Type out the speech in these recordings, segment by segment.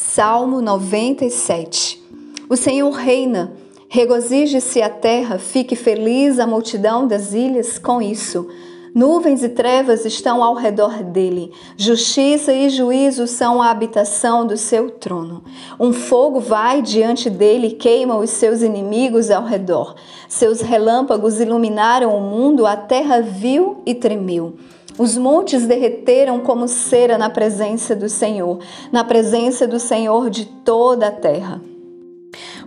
Salmo 97 O Senhor reina, regozije-se a terra, fique feliz a multidão das ilhas com isso. Nuvens e trevas estão ao redor dele, justiça e juízo são a habitação do seu trono. Um fogo vai diante dele e queima os seus inimigos ao redor. Seus relâmpagos iluminaram o mundo, a terra viu e tremeu. Os montes derreteram como cera na presença do Senhor, na presença do Senhor de toda a terra.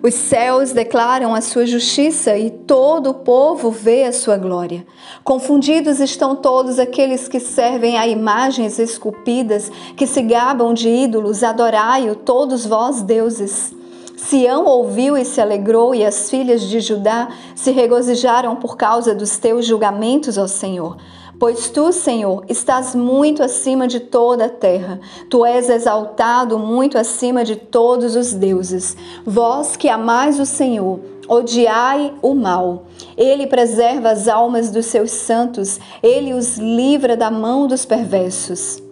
Os céus declaram a sua justiça e todo o povo vê a sua glória. Confundidos estão todos aqueles que servem a imagens esculpidas, que se gabam de ídolos, adorai-o, todos vós deuses. Sião ouviu e se alegrou, e as filhas de Judá se regozijaram por causa dos teus julgamentos, ó Senhor. Pois tu, Senhor, estás muito acima de toda a terra. Tu és exaltado muito acima de todos os deuses. Vós que amais o Senhor, odiai o mal. Ele preserva as almas dos seus santos, ele os livra da mão dos perversos.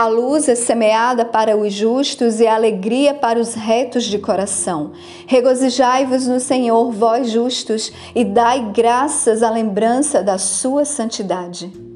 A luz é semeada para os justos e a alegria para os retos de coração. Regozijai-vos no Senhor, vós justos, e dai graças à lembrança da sua santidade.